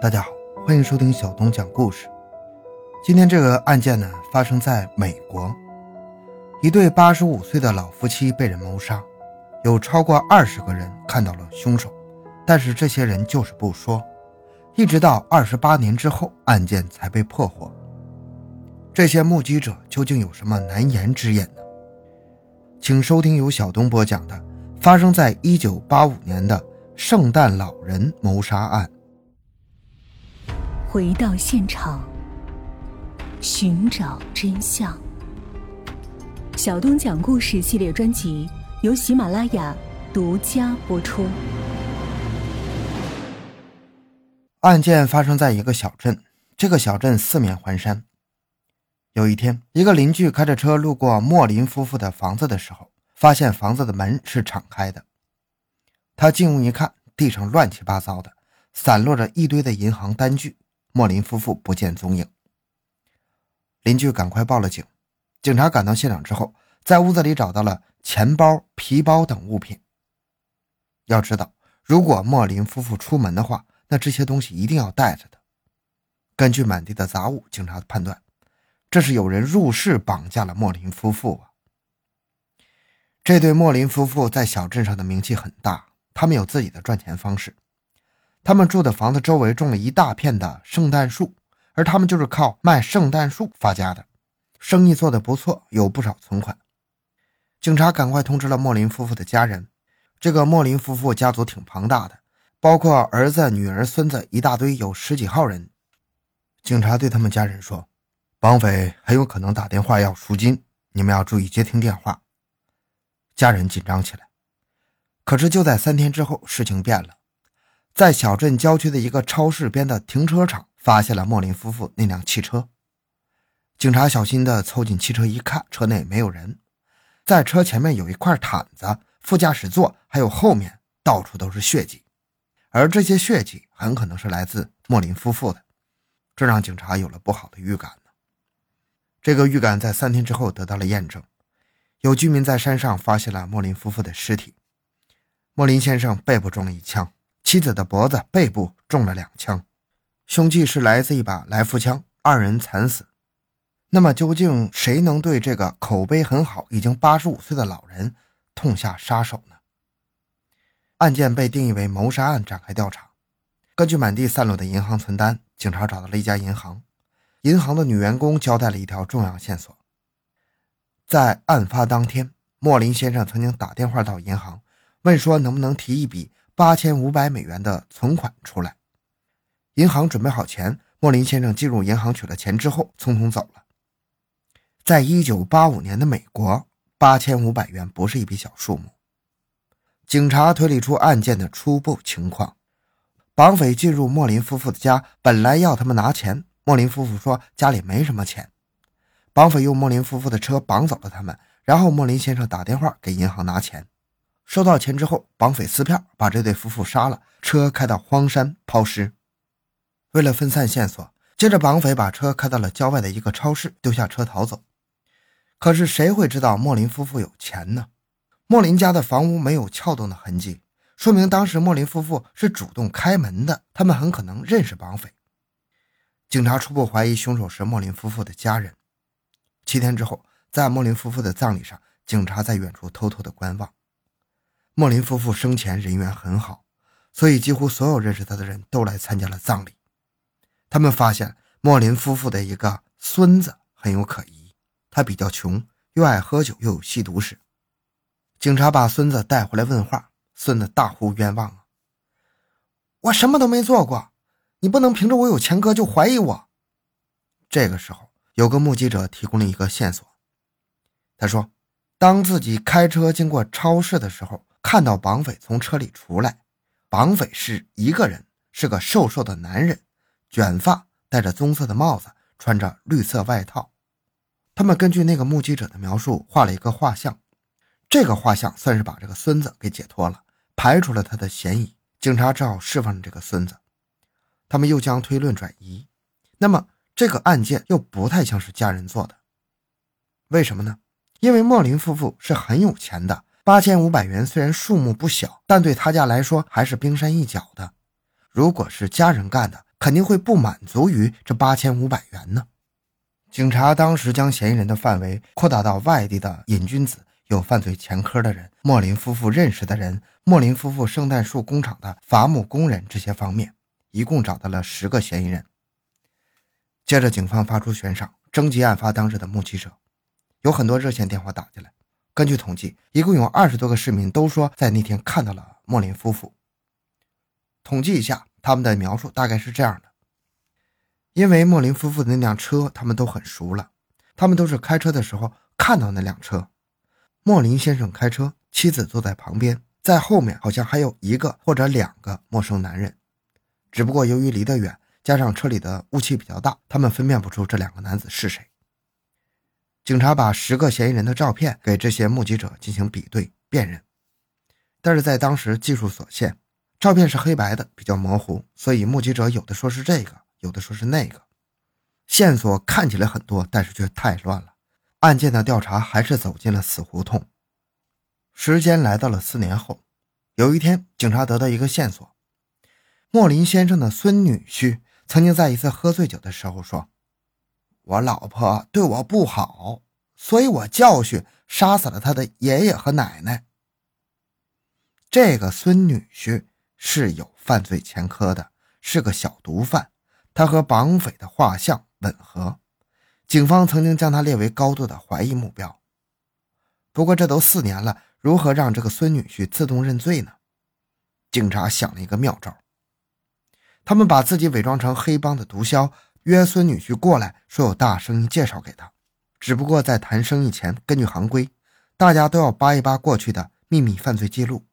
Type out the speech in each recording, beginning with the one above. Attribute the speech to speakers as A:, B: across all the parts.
A: 大家好，欢迎收听小东讲故事。今天这个案件呢，发生在美国，一对八十五岁的老夫妻被人谋杀，有超过二十个人看到了凶手，但是这些人就是不说，一直到二十八年之后，案件才被破获。这些目击者究竟有什么难言之隐呢？请收听由小东播讲的发生在一九八五年的圣诞老人谋杀案。
B: 回到现场，寻找真相。小东讲故事系列专辑由喜马拉雅独家播出。
A: 案件发生在一个小镇，这个小镇四面环山。有一天，一个邻居开着车路过莫林夫妇的房子的时候，发现房子的门是敞开的。他进屋一看，地上乱七八糟的，散落着一堆的银行单据。莫林夫妇不见踪影，邻居赶快报了警。警察赶到现场之后，在屋子里找到了钱包、皮包等物品。要知道，如果莫林夫妇出门的话，那这些东西一定要带着的。根据满地的杂物，警察判断，这是有人入室绑架了莫林夫妇啊。这对莫林夫妇在小镇上的名气很大，他们有自己的赚钱方式。他们住的房子周围种了一大片的圣诞树，而他们就是靠卖圣诞树发家的，生意做得不错，有不少存款。警察赶快通知了莫林夫妇的家人。这个莫林夫妇家族挺庞大的，包括儿子、女儿、孙子一大堆，有十几号人。警察对他们家人说：“绑匪很有可能打电话要赎金，你们要注意接听电话。”家人紧张起来。可是就在三天之后，事情变了。在小镇郊区的一个超市边的停车场，发现了莫林夫妇那辆汽车。警察小心地凑近汽车一看，车内没有人，在车前面有一块毯子，副驾驶座还有后面到处都是血迹，而这些血迹很可能是来自莫林夫妇的，这让警察有了不好的预感。这个预感在三天之后得到了验证，有居民在山上发现了莫林夫妇的尸体，莫林先生背部中了一枪。妻子的脖子、背部中了两枪，凶器是来自一把来福枪，二人惨死。那么，究竟谁能对这个口碑很好、已经八十五岁的老人痛下杀手呢？案件被定义为谋杀案，展开调查。根据满地散落的银行存单，警察找到了一家银行。银行的女员工交代了一条重要线索：在案发当天，莫林先生曾经打电话到银行，问说能不能提一笔。八千五百美元的存款出来，银行准备好钱，莫林先生进入银行取了钱之后，匆匆走了。在一九八五年的美国，八千五百元不是一笔小数目。警察推理出案件的初步情况：绑匪进入莫林夫妇的家，本来要他们拿钱，莫林夫妇说家里没什么钱，绑匪用莫林夫妇的车绑走了他们，然后莫林先生打电话给银行拿钱。收到钱之后，绑匪撕票把这对夫妇杀了，车开到荒山抛尸。为了分散线索，接着绑匪把车开到了郊外的一个超市，丢下车逃走。可是谁会知道莫林夫妇有钱呢？莫林家的房屋没有撬动的痕迹，说明当时莫林夫妇是主动开门的。他们很可能认识绑匪。警察初步怀疑凶手是莫林夫妇的家人。七天之后，在莫林夫妇的葬礼上，警察在远处偷偷的观望。莫林夫妇生前人缘很好，所以几乎所有认识他的人都来参加了葬礼。他们发现莫林夫妇的一个孙子很有可疑，他比较穷，又爱喝酒，又有吸毒史。警察把孙子带回来问话，孙子大呼冤枉啊！我什么都没做过，你不能凭着我有前科就怀疑我。这个时候，有个目击者提供了一个线索，他说，当自己开车经过超市的时候。看到绑匪从车里出来，绑匪是一个人，是个瘦瘦的男人，卷发，戴着棕色的帽子，穿着绿色外套。他们根据那个目击者的描述画了一个画像，这个画像算是把这个孙子给解脱了，排除了他的嫌疑。警察只好释放了这个孙子。他们又将推论转移，那么这个案件又不太像是家人做的，为什么呢？因为莫林夫妇是很有钱的。八千五百元虽然数目不小，但对他家来说还是冰山一角的。如果是家人干的，肯定会不满足于这八千五百元呢。警察当时将嫌疑人的范围扩大到外地的瘾君子、有犯罪前科的人、莫林夫妇认识的人、莫林夫妇圣诞树工厂的伐木工人这些方面，一共找到了十个嫌疑人。接着，警方发出悬赏，征集案发当日的目击者，有很多热线电话打进来。根据统计，一共有二十多个市民都说在那天看到了莫林夫妇。统计一下，他们的描述大概是这样的。因为莫林夫妇的那辆车，他们都很熟了。他们都是开车的时候看到那辆车。莫林先生开车，妻子坐在旁边，在后面好像还有一个或者两个陌生男人。只不过由于离得远，加上车里的雾气比较大，他们分辨不出这两个男子是谁。警察把十个嫌疑人的照片给这些目击者进行比对辨认，但是在当时技术所限，照片是黑白的，比较模糊，所以目击者有的说是这个。有的说是那个，线索看起来很多，但是却太乱了。案件的调查还是走进了死胡同。时间来到了四年后，有一天，警察得到一个线索：莫林先生的孙女婿曾经在一次喝醉酒的时候说：“我老婆对我不好，所以我教训杀死了他的爷爷和奶奶。”这个孙女婿是有犯罪前科的，是个小毒贩。他和绑匪的画像吻合，警方曾经将他列为高度的怀疑目标。不过这都四年了，如何让这个孙女婿自动认罪呢？警察想了一个妙招，他们把自己伪装成黑帮的毒枭，约孙女婿过来，说有大生意介绍给他。只不过在谈生意前，根据行规，大家都要扒一扒过去的秘密犯罪记录。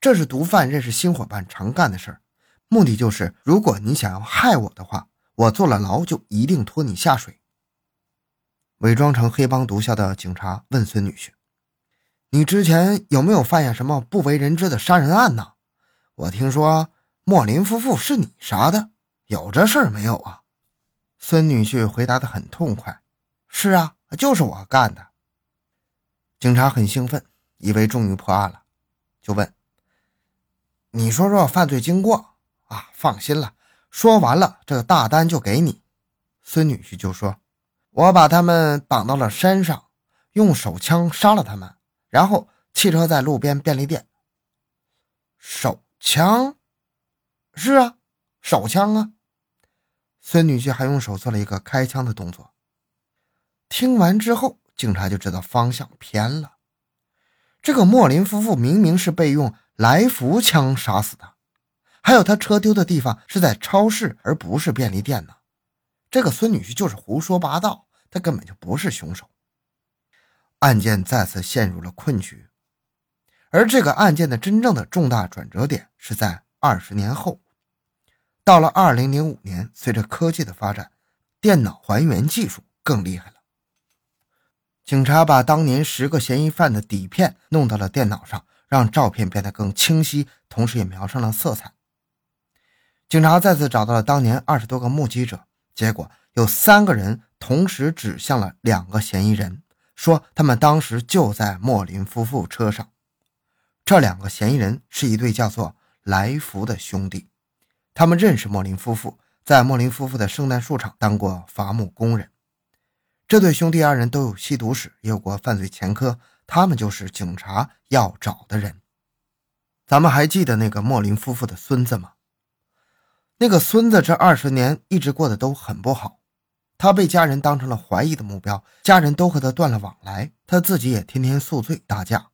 A: 这是毒贩认识新伙伴常干的事儿。目的就是，如果你想要害我的话，我坐了牢就一定拖你下水。伪装成黑帮毒枭的警察问孙女婿：“你之前有没有犯下什么不为人知的杀人案呢？我听说莫林夫妇是你杀的，有这事儿没有啊？”孙女婿回答的很痛快：“是啊，就是我干的。”警察很兴奋，以为终于破案了，就问：“你说说犯罪经过。”啊，放心了，说完了，这个大单就给你。孙女婿就说：“我把他们绑到了山上，用手枪杀了他们，然后汽车在路边便利店。”手枪？是啊，手枪啊。孙女婿还用手做了一个开枪的动作。听完之后，警察就知道方向偏了。这个莫林夫妇明明是被用来福枪杀死的。还有他车丢的地方是在超市，而不是便利店呢。这个孙女婿就是胡说八道，他根本就不是凶手。案件再次陷入了困局，而这个案件的真正的重大转折点是在二十年后，到了二零零五年，随着科技的发展，电脑还原技术更厉害了。警察把当年十个嫌疑犯的底片弄到了电脑上，让照片变得更清晰，同时也描上了色彩。警察再次找到了当年二十多个目击者，结果有三个人同时指向了两个嫌疑人，说他们当时就在莫林夫妇车上。这两个嫌疑人是一对叫做来福的兄弟，他们认识莫林夫妇，在莫林夫妇的圣诞树厂当过伐木工人。这对兄弟二人都有吸毒史，也有过犯罪前科，他们就是警察要找的人。咱们还记得那个莫林夫妇的孙子吗？那个孙子这二十年一直过得都很不好，他被家人当成了怀疑的目标，家人都和他断了往来，他自己也天天宿醉打架。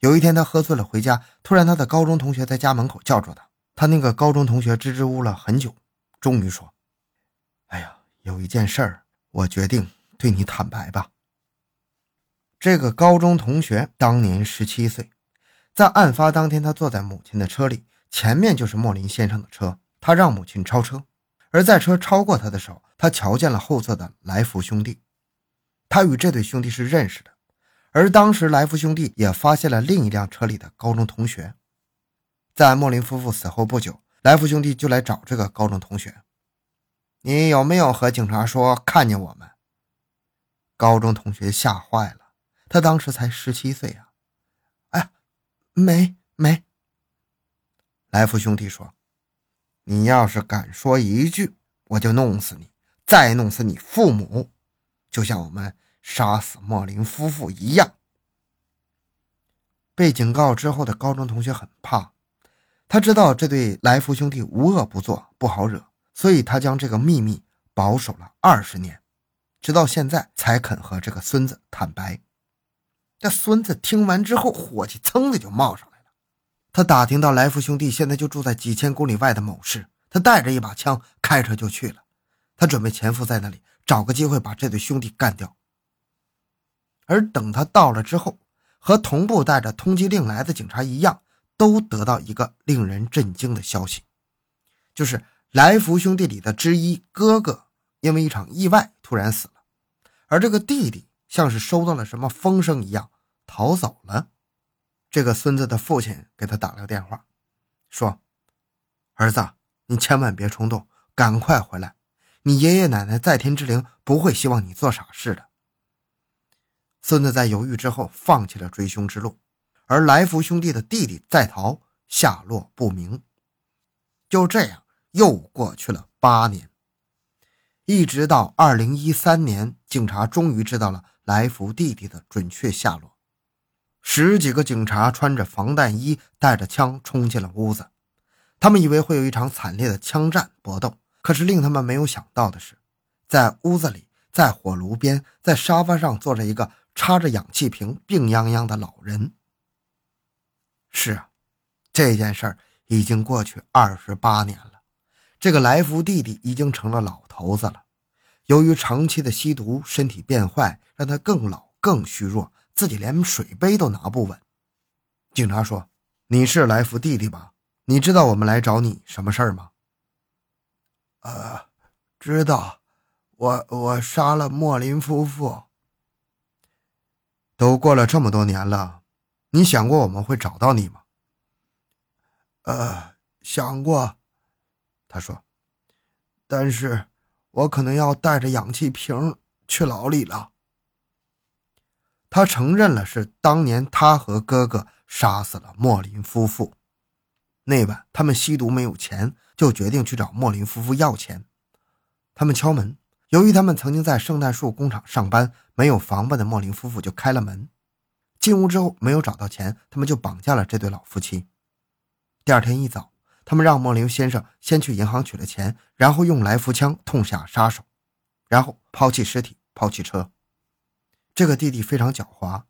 A: 有一天他喝醉了回家，突然他的高中同学在家门口叫住他，他那个高中同学支支吾了很久，终于说：“哎呀，有一件事儿，我决定对你坦白吧。”这个高中同学当年十七岁，在案发当天，他坐在母亲的车里，前面就是莫林先生的车。他让母亲超车，而在车超过他的时候，他瞧见了后座的来福兄弟。他与这对兄弟是认识的，而当时来福兄弟也发现了另一辆车里的高中同学。在莫林夫妇死后不久，来福兄弟就来找这个高中同学：“你有没有和警察说看见我们？”高中同学吓坏了，他当时才十七岁啊！哎，没没。来福兄弟说。你要是敢说一句，我就弄死你，再弄死你父母，就像我们杀死莫林夫妇一样。”被警告之后的高中同学很怕，他知道这对来福兄弟无恶不作，不好惹，所以他将这个秘密保守了二十年，直到现在才肯和这个孙子坦白。这孙子听完之后，火气噌的就冒上来了。他打听到来福兄弟现在就住在几千公里外的某市，他带着一把枪开车就去了。他准备潜伏在那里，找个机会把这对兄弟干掉。而等他到了之后，和同步带着通缉令来的警察一样，都得到一个令人震惊的消息，就是来福兄弟里的之一哥哥因为一场意外突然死了，而这个弟弟像是收到了什么风声一样逃走了。这个孙子的父亲给他打了个电话，说：“儿子，你千万别冲动，赶快回来，你爷爷奶奶在天之灵不会希望你做傻事的。”孙子在犹豫之后放弃了追凶之路，而来福兄弟的弟弟在逃，下落不明。就这样又过去了八年，一直到二零一三年，警察终于知道了来福弟弟的准确下落。十几个警察穿着防弹衣，带着枪冲进了屋子，他们以为会有一场惨烈的枪战搏斗，可是令他们没有想到的是，在屋子里，在火炉边，在沙发上坐着一个。插着氧气瓶、病殃殃的老人。是啊，这件事儿已经过去二十八年了。这个来福弟弟已经成了老头子了。由于长期的吸毒，身体变坏，让他更老、更虚弱，自己连水杯都拿不稳。警察说：“你是来福弟弟吧？你知道我们来找你什么事儿吗？”“
C: 呃，知道。我我杀了莫林夫妇。”
A: 都过了这么多年了，你想过我们会找到你吗？
C: 呃，想过。他说：“但是我可能要带着氧气瓶去牢里了。”
A: 他承认了，是当年他和哥哥杀死了莫林夫妇。那晚他们吸毒没有钱，就决定去找莫林夫妇要钱。他们敲门。由于他们曾经在圣诞树工厂上班，没有房子的莫林夫妇就开了门。进屋之后没有找到钱，他们就绑架了这对老夫妻。第二天一早，他们让莫林先生先去银行取了钱，然后用来福枪痛下杀手，然后抛弃尸体，抛弃车。这个弟弟非常狡猾，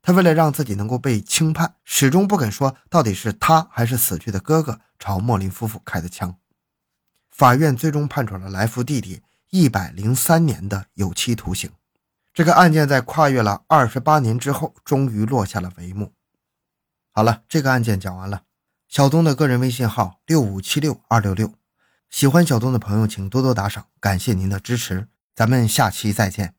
A: 他为了让自己能够被轻判，始终不肯说到底是他还是死去的哥哥朝莫林夫妇开的枪。法院最终判处了来福弟弟。一百零三年的有期徒刑，这个案件在跨越了二十八年之后，终于落下了帷幕。好了，这个案件讲完了。小东的个人微信号六五七六二六六，喜欢小东的朋友请多多打赏，感谢您的支持。咱们下期再见。